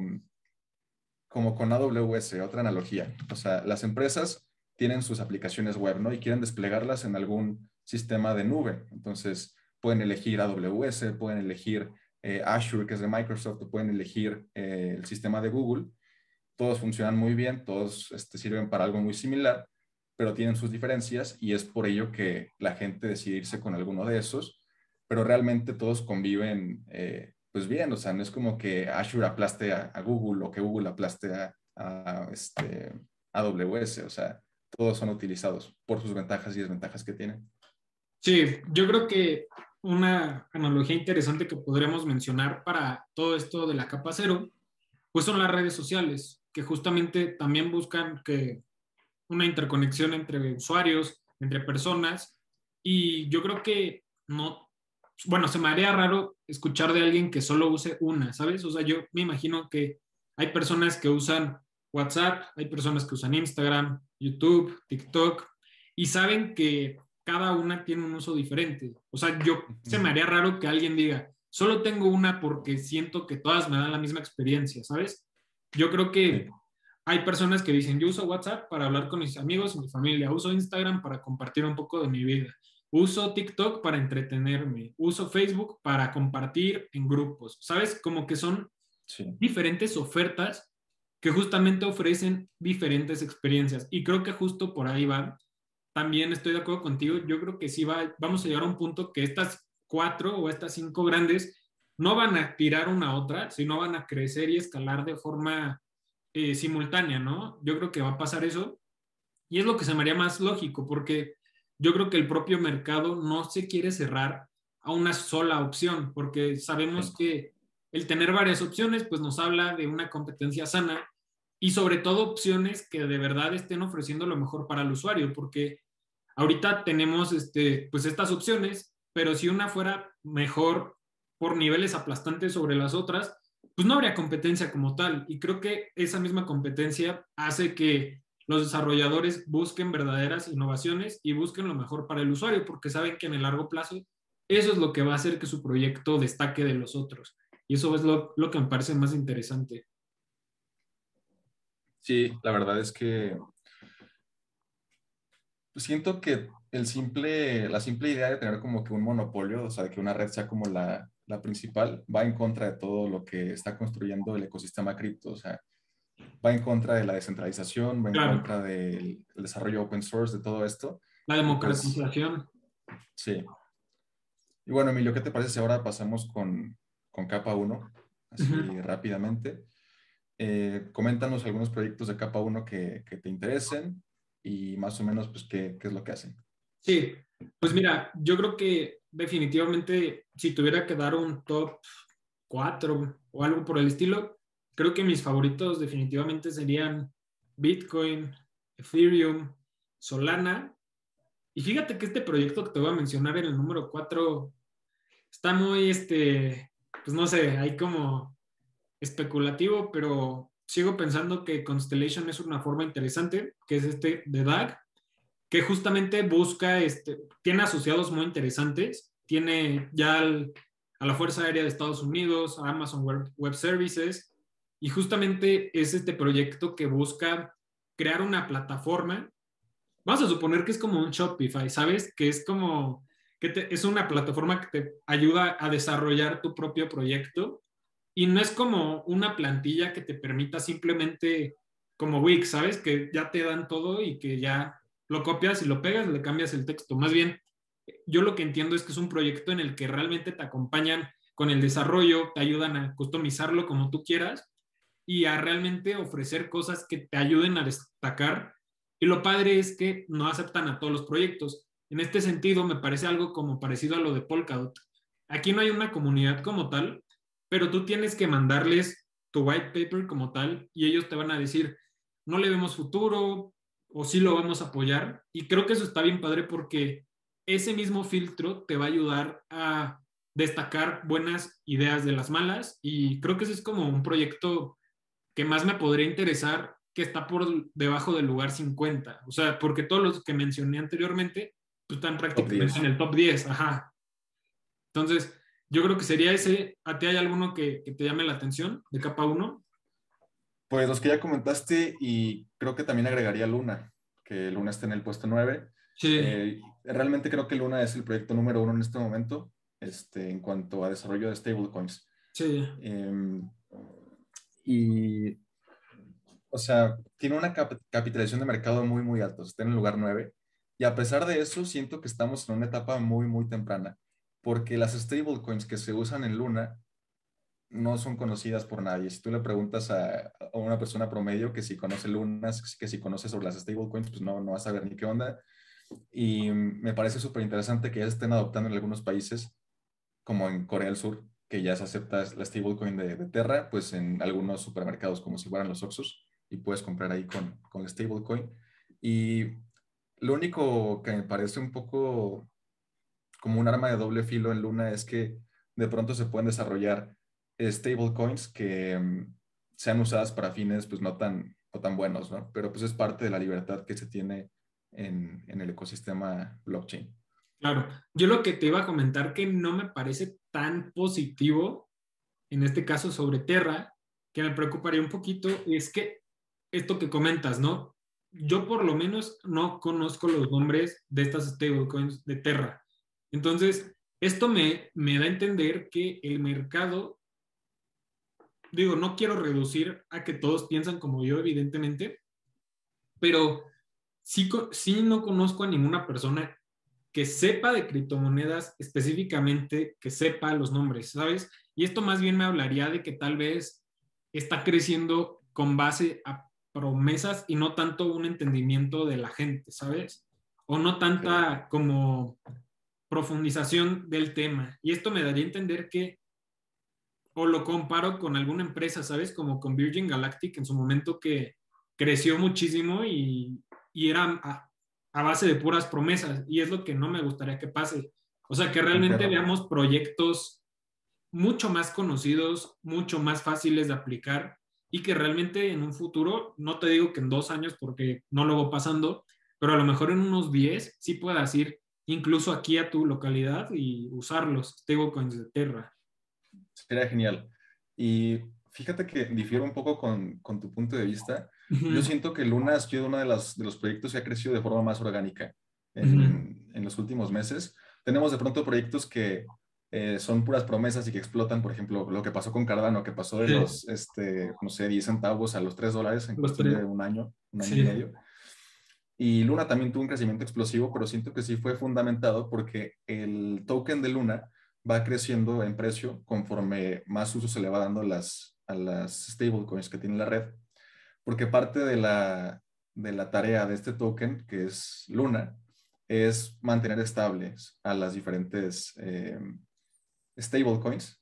como con AWS, otra analogía. O sea, las empresas tienen sus aplicaciones web, ¿no? Y quieren desplegarlas en algún sistema de nube. Entonces, pueden elegir AWS, pueden elegir eh, Azure, que es de Microsoft, pueden elegir eh, el sistema de Google. Todos funcionan muy bien, todos este, sirven para algo muy similar, pero tienen sus diferencias y es por ello que la gente decide irse con alguno de esos, pero realmente todos conviven eh, pues bien, o sea, no es como que Azure aplaste a, Google o que Google aplaste a, a, este, AWS, o sea, todos son utilizados por sus ventajas y desventajas que tienen. Sí, yo creo que una analogía interesante que podremos mencionar para todo esto de la capa cero, pues son las redes sociales, que justamente también buscan que una interconexión entre usuarios, entre personas, y yo creo que no, bueno, se me haría raro escuchar de alguien que solo use una, ¿sabes? O sea, yo me imagino que hay personas que usan WhatsApp, hay personas que usan Instagram, YouTube, TikTok, y saben que cada una tiene un uso diferente. O sea, yo se me haría raro que alguien diga, solo tengo una porque siento que todas me dan la misma experiencia, ¿sabes? Yo creo que hay personas que dicen, yo uso WhatsApp para hablar con mis amigos mi familia, uso Instagram para compartir un poco de mi vida, uso TikTok para entretenerme, uso Facebook para compartir en grupos, ¿sabes? Como que son diferentes ofertas que justamente ofrecen diferentes experiencias. Y creo que justo por ahí va. También estoy de acuerdo contigo. Yo creo que sí va, vamos a llegar a un punto que estas cuatro o estas cinco grandes no van a tirar una a otra, sino van a crecer y escalar de forma eh, simultánea, ¿no? Yo creo que va a pasar eso y es lo que se me haría más lógico porque yo creo que el propio mercado no se quiere cerrar a una sola opción porque sabemos que el tener varias opciones pues nos habla de una competencia sana y sobre todo opciones que de verdad estén ofreciendo lo mejor para el usuario porque ahorita tenemos este, pues estas opciones, pero si una fuera mejor por niveles aplastantes sobre las otras, pues no habría competencia como tal. Y creo que esa misma competencia hace que los desarrolladores busquen verdaderas innovaciones y busquen lo mejor para el usuario, porque saben que en el largo plazo eso es lo que va a hacer que su proyecto destaque de los otros. Y eso es lo, que me parece más interesante. Sí, la verdad es que siento que el simple, la simple idea de tener como que un monopolio, o sea, de que una red sea como la, la principal, va en contra de todo lo que está construyendo el ecosistema cripto. O sea, va en contra de la descentralización, va en contra del desarrollo open source, de todo esto. La pues, democratización. sí. Y bueno, Emilio, ¿qué te parece si ahora pasamos con, con capa 1? Así rápidamente. Eh, coméntanos algunos proyectos de capa 1 que, que, te interesen y más o menos, pues, qué, qué es lo que hacen. Sí, pues mira, yo creo que definitivamente si tuviera que dar un top 4 o algo por el estilo, creo que mis favoritos definitivamente serían Bitcoin, Ethereum, Solana. Y fíjate que este proyecto que te voy a mencionar en el número 4 está muy, este, pues no sé, hay como especulativo, pero sigo pensando que Constellation es una forma interesante, que es este de DAG que justamente busca, este, tiene asociados muy interesantes, tiene ya a la Fuerza Aérea de Estados Unidos, a Amazon Web, Services, y justamente es este proyecto que busca crear una plataforma. Vamos a suponer que es como un Shopify, ¿sabes? Que es como, que es una plataforma que te ayuda a desarrollar tu propio proyecto y no es como una plantilla que te permita simplemente como Wix, ¿sabes? Que ya te dan todo y que ya lo copias y lo pegas, le cambias el texto. Más bien, yo lo que entiendo es que es un proyecto en el que realmente te acompañan con el desarrollo, te ayudan a customizarlo como tú quieras y a realmente ofrecer cosas que te ayuden a destacar. Y lo padre es que no aceptan a todos los proyectos. En este sentido, me parece algo como parecido a lo de Polkadot. Aquí no hay una comunidad como tal, pero tú tienes que mandarles tu white paper como tal y ellos te van a decir, no le vemos futuro, o sí lo vamos a apoyar. Y creo que eso está bien padre porque ese mismo filtro te va a ayudar a destacar buenas ideas de las malas y creo que ese es como un proyecto que más me podría interesar que está por debajo del lugar 50. O sea, porque todos los que mencioné anteriormente pues, están prácticamente en el top 10. Ajá. Entonces, yo creo que sería ese. ¿A ti hay alguno que, que te llame la atención de capa 1? Pues los que ya comentaste y creo que también agregaría Luna, que Luna está en el puesto 9. Sí. Eh, realmente creo que Luna es el proyecto número uno en este momento este, en cuanto a desarrollo de stablecoins. Sí. Em, y O sea, tiene una capitalización de mercado muy, muy alta. Está en el lugar 9. Y a pesar de eso, siento que estamos en una etapa muy, muy temprana. Porque las stablecoins que se usan en Luna no son conocidas por nadie. Si tú le preguntas a, una persona promedio que si conoce Luna, que si conoce sobre las stablecoins, pues no, no va a saber ni qué onda. Y me parece súper interesante que ya estén adoptando en algunos países, como en Corea del Sur, que ya se acepta la stablecoin de, de Terra, pues en algunos supermercados, como si fueran los Oxus, y puedes comprar ahí con, con la stablecoin. Y lo único que me parece un poco como un arma de doble filo en Luna es que de pronto se pueden desarrollar stablecoins que mm, sean usadas para fines pues no tan, no tan buenos, ¿no? Pero pues es parte de la libertad que se tiene en, en el ecosistema blockchain. Claro, yo lo que te iba a comentar que no me parece tan positivo, en este caso sobre Terra, que me preocuparía un poquito, es que esto que comentas, ¿no? Yo por lo menos no conozco los nombres de estas stablecoins de Terra. Entonces, esto me, me da a entender que el mercado digo, no quiero reducir a que todos piensan como yo, evidentemente, pero sí, sí no conozco a ninguna persona que sepa de criptomonedas específicamente, que sepa los nombres, ¿sabes? Y esto más bien me hablaría de que tal vez está creciendo con base a promesas y no tanto un entendimiento de la gente, ¿sabes? O no tanta como profundización del tema. Y esto me daría a entender que o lo comparo con alguna empresa, ¿sabes? Como con Virgin Galactic en su momento que creció muchísimo y, era a, base de puras promesas y es lo que no me gustaría que pase. O sea, que realmente veamos proyectos mucho más conocidos, mucho más fáciles de aplicar y que realmente en un futuro, no te digo que en dos años porque no lo voy pasando, pero a lo mejor en unos diez sí puedas ir incluso aquí a tu localidad y usarlos, stablecoins de Terra. Sería genial. Y fíjate que difiero un poco con, con tu punto de vista. Yo siento que Luna ha sido uno de, las, de los proyectos que ha crecido de forma más orgánica en, en los últimos meses. Tenemos de pronto proyectos que eh, son puras promesas y que explotan, por ejemplo, lo que pasó con Cardano, que pasó de los, este, no sé, 10 centavos a los 3 dólares en cuestión de un año, un año y medio. Y Luna también tuvo un crecimiento explosivo, pero siento que sí fue fundamentado porque el token de Luna va creciendo en precio conforme más uso se le va dando las, a las stablecoins que tiene la red, porque parte de la, de la tarea de este token, que es Luna, es mantener estables a las diferentes eh, stablecoins.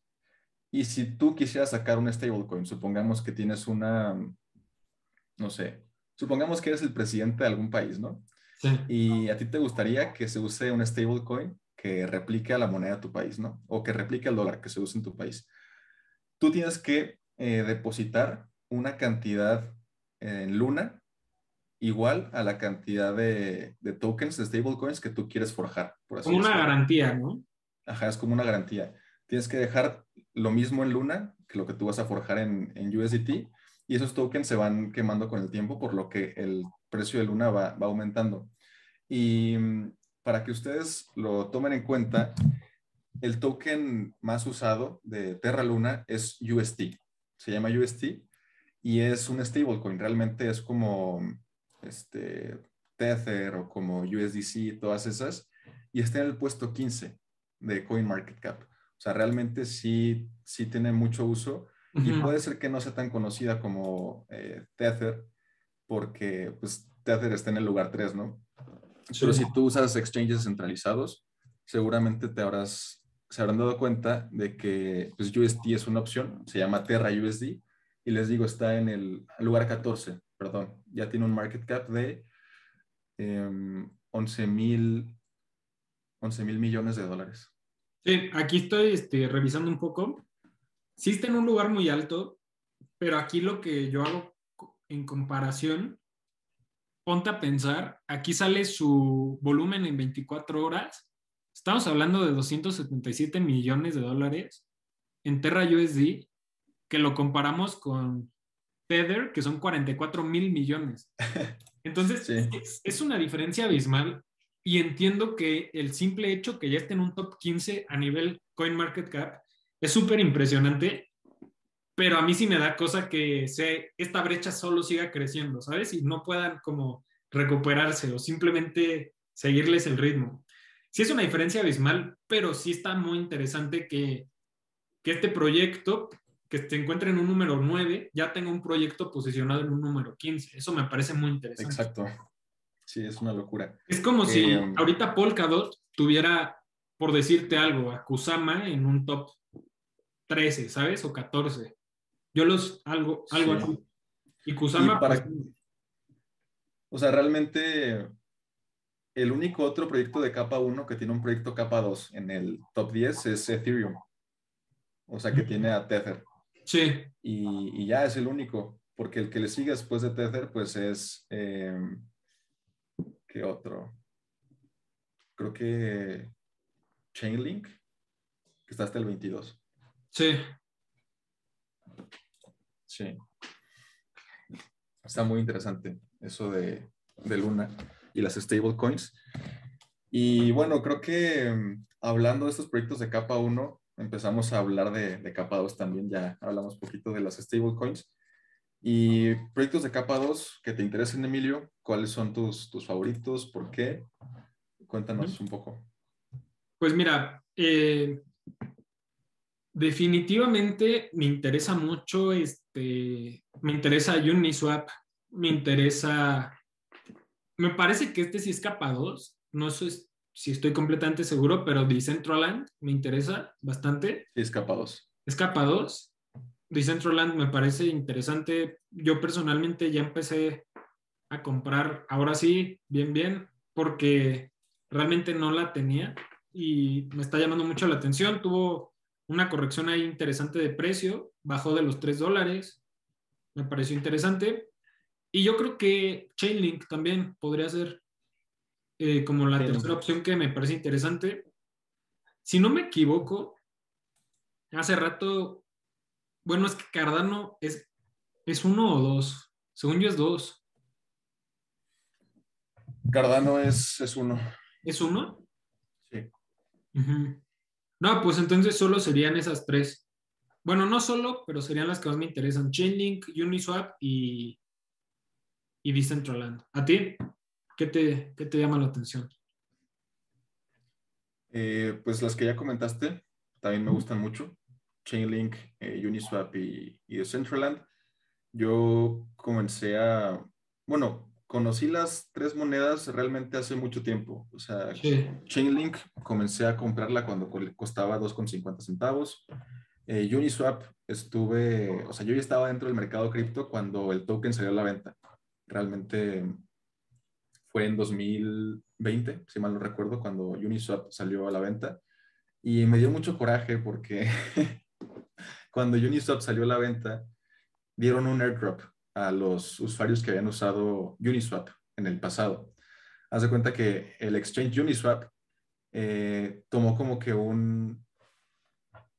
Y si tú quisieras sacar un stablecoin, supongamos que tienes una, no sé, supongamos que eres el presidente de algún país, ¿no? Sí. Y a ti te gustaría que se use un stablecoin que replique a la moneda de tu país, ¿no? O que replique al dólar que se usa en tu país. Tú tienes que eh, depositar una cantidad en Luna igual a la cantidad de, tokens, de stablecoins que tú quieres forjar. Por como una garantía, ¿no? Ajá, es como una garantía. Tienes que dejar lo mismo en Luna que lo que tú vas a forjar en, en USDT y esos tokens se van quemando con el tiempo, por lo que el precio de Luna va, va aumentando. Y mm, para que ustedes lo tomen en cuenta, el token más usado de Terra Luna es UST. Se llama UST y es un stablecoin. Realmente es como este, Tether o como USDC, todas esas. Y está en el puesto 15 de CoinMarketCap. O sea, realmente sí, sí tiene mucho uso y puede ser que no sea tan conocida como eh, Tether porque pues Tether está en el lugar 3, ¿no? Pero si tú usas exchanges centralizados, seguramente te habrás, se habrán dado cuenta de que pues, USD es una opción, se llama Terra USD, y les digo, está en el lugar 14, perdón, ya tiene un market cap de 11 em, mil 11 mil millones de dólares. Sí, aquí estoy este, revisando un poco. Sí está en un lugar muy alto, pero aquí lo que yo hago en comparación ponte a pensar, aquí sale su volumen en 24 horas. Estamos hablando de 277 millones de dólares en Terra USD, que lo comparamos con Tether, que son 44 mil millones. Entonces, es, una diferencia abismal y entiendo que el simple hecho que ya esté en un top 15 a nivel CoinMarketCap es súper impresionante, pero a mí sí me da cosa que se, esta brecha solo siga creciendo, ¿sabes? Y no puedan como recuperarse o simplemente seguirles el ritmo. Sí es una diferencia abismal, pero sí está muy interesante que, que este proyecto, que se encuentre en un número 9, ya tenga un proyecto posicionado en un número 15. Eso me parece muy interesante. Exacto. Sí, es una locura. Es como si eh, ahorita Polkadot tuviera, por decirte algo, a Kusama en un top 13, ¿sabes? O 14. Yo los, algo, algo así. Y Kusama... para... Pues, o sea, realmente el único otro proyecto de capa 1 que tiene un proyecto capa 2 en el top 10 es Ethereum. O sea, que tiene a Tether. Sí. Y, ya es el único, porque el que le sigue después de Tether, pues es... Em, ¿Qué otro? Creo que Chainlink, que está hasta el 22. Sí. Sí. Está muy interesante eso de, de Luna y las stablecoins. Y bueno, creo que mm, hablando de estos proyectos de capa 1, empezamos a hablar de, de capa 2 también, ya hablamos un poquito de las stablecoins. Y proyectos de capa 2 que te interesen, Emilio, ¿cuáles son tus, tus favoritos? ¿Por qué? Cuéntanos un poco. Pues mira, eh, definitivamente me interesa mucho, este, me interesa Uniswap, me interesa me parece que este sí es capa 2. No sé si estoy completamente seguro, pero Decentraland me interesa bastante. Sí, es capa 2. Es capa 2. Decentraland me parece interesante. Yo personalmente ya empecé a comprar, ahora sí, bien, bien, porque realmente no la tenía y me está llamando mucho la atención. Tuvo una corrección ahí interesante de precio, bajó de los 3 dólares, me pareció interesante. Y yo creo que Chainlink también podría ser eh, como la tercera opción que me parece interesante. Si no me equivoco, hace rato, bueno, es que Cardano es, es uno o dos. Según yo es dos. Cardano es, es uno. ¿Es uno? Sí. No, pues entonces solo serían esas tres. Bueno, no solo, pero serían las que más me interesan. Chainlink, Uniswap y, y Decentraland. ¿A ti? ¿Qué te, qué te llama la atención? Eh, pues las que ya comentaste también me gustan mucho. Chainlink, eh, Uniswap y, y Decentraland. Yo comencé a, bueno, conocí las tres monedas realmente hace mucho tiempo. O sea, Chainlink comencé a comprarla cuando costaba 2,50 centavos. Eh, Uniswap estuve, o sea, yo ya estaba dentro del mercado cripto cuando el token salió a la venta. Realmente fue en 2020, si mal no recuerdo, cuando Uniswap salió a la venta. Y me dio mucho coraje porque cuando Uniswap salió a la venta, dieron un airdrop a los usuarios que habían usado Uniswap en el pasado. Haz de cuenta que el exchange Uniswap eh, tomó como que un,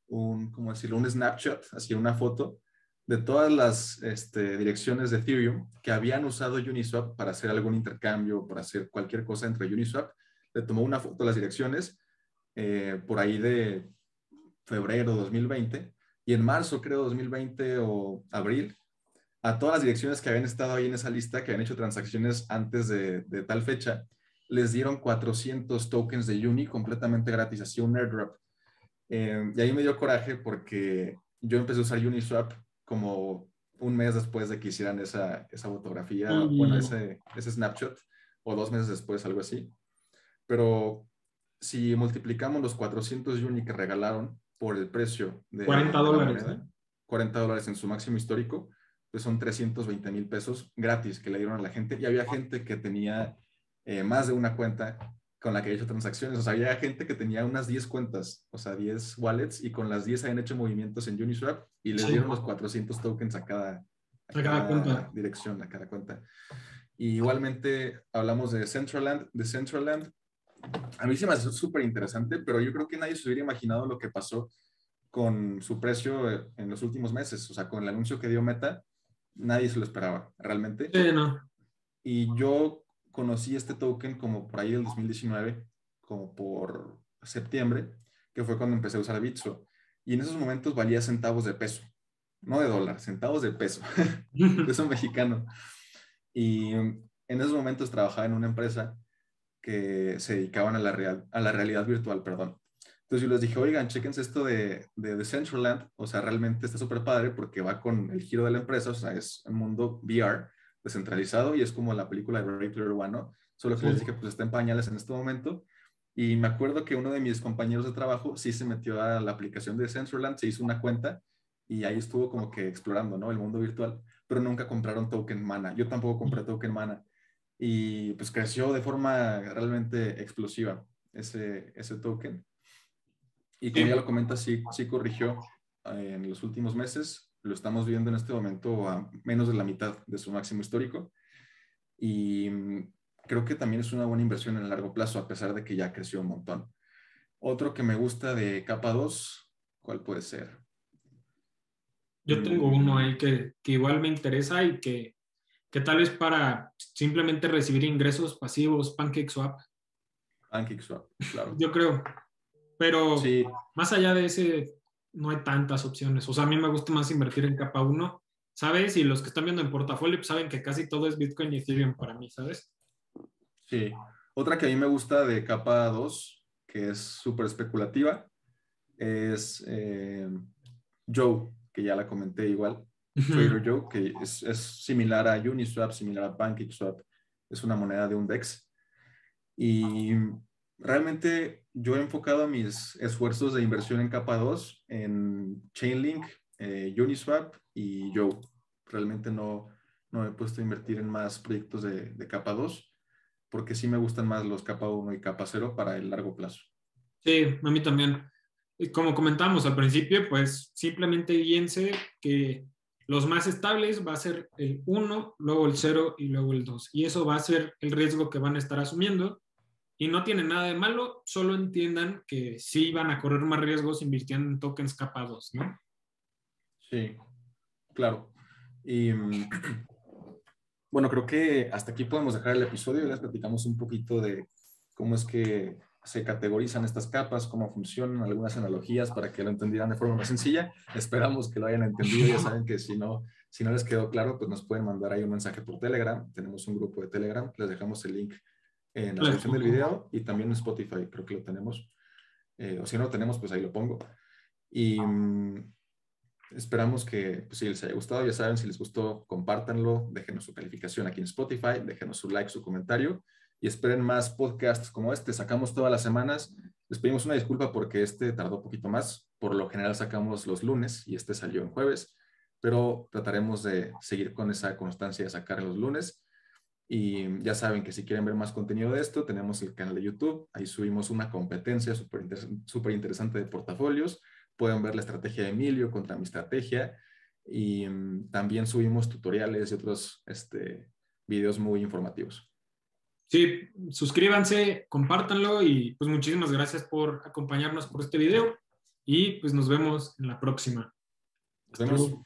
un, ¿cómo decirlo? Un snapshot, así una foto de todas las este, direcciones de Ethereum que habían usado Uniswap para hacer algún intercambio, para hacer cualquier cosa entre Uniswap, le tomó una foto de las direcciones eh, por ahí de febrero 2020 y en marzo, creo, 2020 o abril, a todas las direcciones que habían estado ahí en esa lista, que habían hecho transacciones antes de, tal fecha, les dieron 400 tokens de Uni completamente gratis, así un airdrop. Eh, y ahí me dio coraje porque yo empecé a usar Uniswap como un mes después de que hicieran esa, esa fotografía, bueno, ese, ese snapshot, o dos meses después, algo así. Pero si multiplicamos los 400 Uni que regalaron por el precio de 40 dólares, 40 ¿eh? dólares en su máximo histórico, pues son 320 mil pesos gratis que le dieron a la gente. Y había gente que tenía eh, más de una cuenta con la que he hecho transacciones. O sea, había gente que tenía unas 10 cuentas, o sea, 10 wallets, y con las 10 habían hecho movimientos en Uniswap y les dieron los 400 tokens a cada, cuenta. dirección, a cada cuenta. Y igualmente hablamos de Centraland. De Centraland, a mí se me hace súper interesante, pero yo creo que nadie se hubiera imaginado lo que pasó con su precio en los últimos meses. O sea, con el anuncio que dio Meta, nadie se lo esperaba, realmente. Sí, no. Y yo conocí este token como por ahí del 2019, como por septiembre, que fue cuando empecé a usar Bitso. Y en esos momentos valía centavos de peso. no de dólar, centavos de peso, peso mexicano. Y en esos momentos trabajaba en una empresa que se dedicaban a la, real, a la realidad virtual, perdón. Entonces yo les dije, oigan, chequense esto de, de Decentraland, o sea, realmente está súper padre porque va con el giro de la empresa, o sea, es un mundo VR descentralizado y es como la película de Ready Player One, ¿no? Solo que les dije, pues está en pañales en este momento. Y me acuerdo que uno de mis compañeros de trabajo sí se metió a la aplicación de Decentraland, se hizo una cuenta y ahí estuvo como que explorando, ¿no? El mundo virtual, pero nunca compraron token mana. Yo tampoco compré token mana. Y pues creció de forma realmente explosiva ese, ese token. Y como ya lo comenta, sí, sí corrigió eh, en los últimos meses. Lo estamos viendo en este momento a menos de la mitad de su máximo histórico. Y mm, creo que también es una buena inversión en el largo plazo, a pesar de que ya creció un montón. Otro que me gusta de capa 2, ¿cuál puede ser? Yo tengo uno ahí que, que igual me interesa y que, que, tal vez para simplemente recibir ingresos pasivos, PancakeSwap. PancakeSwap, claro. Yo creo. Pero más allá de ese, no hay tantas opciones. O sea, a mí me gusta más invertir en capa 1, ¿sabes? Y los que están viendo en portafolio pues, saben que casi todo es Bitcoin y Ethereum para mí, ¿sabes? Sí. Otra que a mí me gusta de capa 2, que es súper especulativa, es eh, Joe que ya la comenté igual, Trader Joe, que es, es, similar a Uniswap, similar a PancakeSwap, es una moneda de un DEX. Y realmente yo he enfocado mis esfuerzos de inversión en capa 2 en Chainlink, eh, Uniswap y Joe. Realmente no, no he puesto a invertir en más proyectos de, de capa 2 porque sí me gustan más los capa 1 y capa 0 para el largo plazo. Sí, a mí también como comentamos al principio, pues simplemente guíense que los más estables va a ser el 1, luego el 0 y luego el 2. Y eso va a ser el riesgo que van a estar asumiendo. Y no tiene nada de malo, solo entiendan que sí van a correr más riesgos invirtiendo en tokens capados, ¿no? Sí, claro. Y mm, bueno, creo que hasta aquí podemos dejar el episodio. Les platicamos un poquito de cómo es que se categorizan estas capas, cómo funcionan, algunas analogías para que lo entendieran de forma más sencilla. Esperamos que lo hayan entendido. Ya saben que si no, si no les quedó claro, pues nos pueden mandar ahí un mensaje por Telegram. Tenemos un grupo de Telegram. Les dejamos el link en la descripción del video y también en Spotify. Creo que lo tenemos. Eh, o si no lo tenemos, pues ahí lo pongo. Y mm, esperamos que pues, si les haya gustado, ya saben, si les gustó, compártanlo, déjenos su calificación aquí en Spotify, déjenos su like, su comentario y esperen más podcasts como este. Sacamos todas las semanas. Les pedimos una disculpa porque este tardó un poquito más. Por lo general sacamos los lunes y este salió en jueves, pero trataremos de seguir con esa constancia de sacar los lunes. Y ya saben que si quieren ver más contenido de esto, tenemos el canal de YouTube. Ahí subimos una competencia súper super interesante de portafolios. Pueden ver la estrategia de Emilio contra mi estrategia. Y mm, también subimos tutoriales y otros este, videos muy informativos. Sí, suscríbanse, compártanlo y pues muchísimas gracias por acompañarnos por este video y pues nos vemos en la próxima. Nos vemos.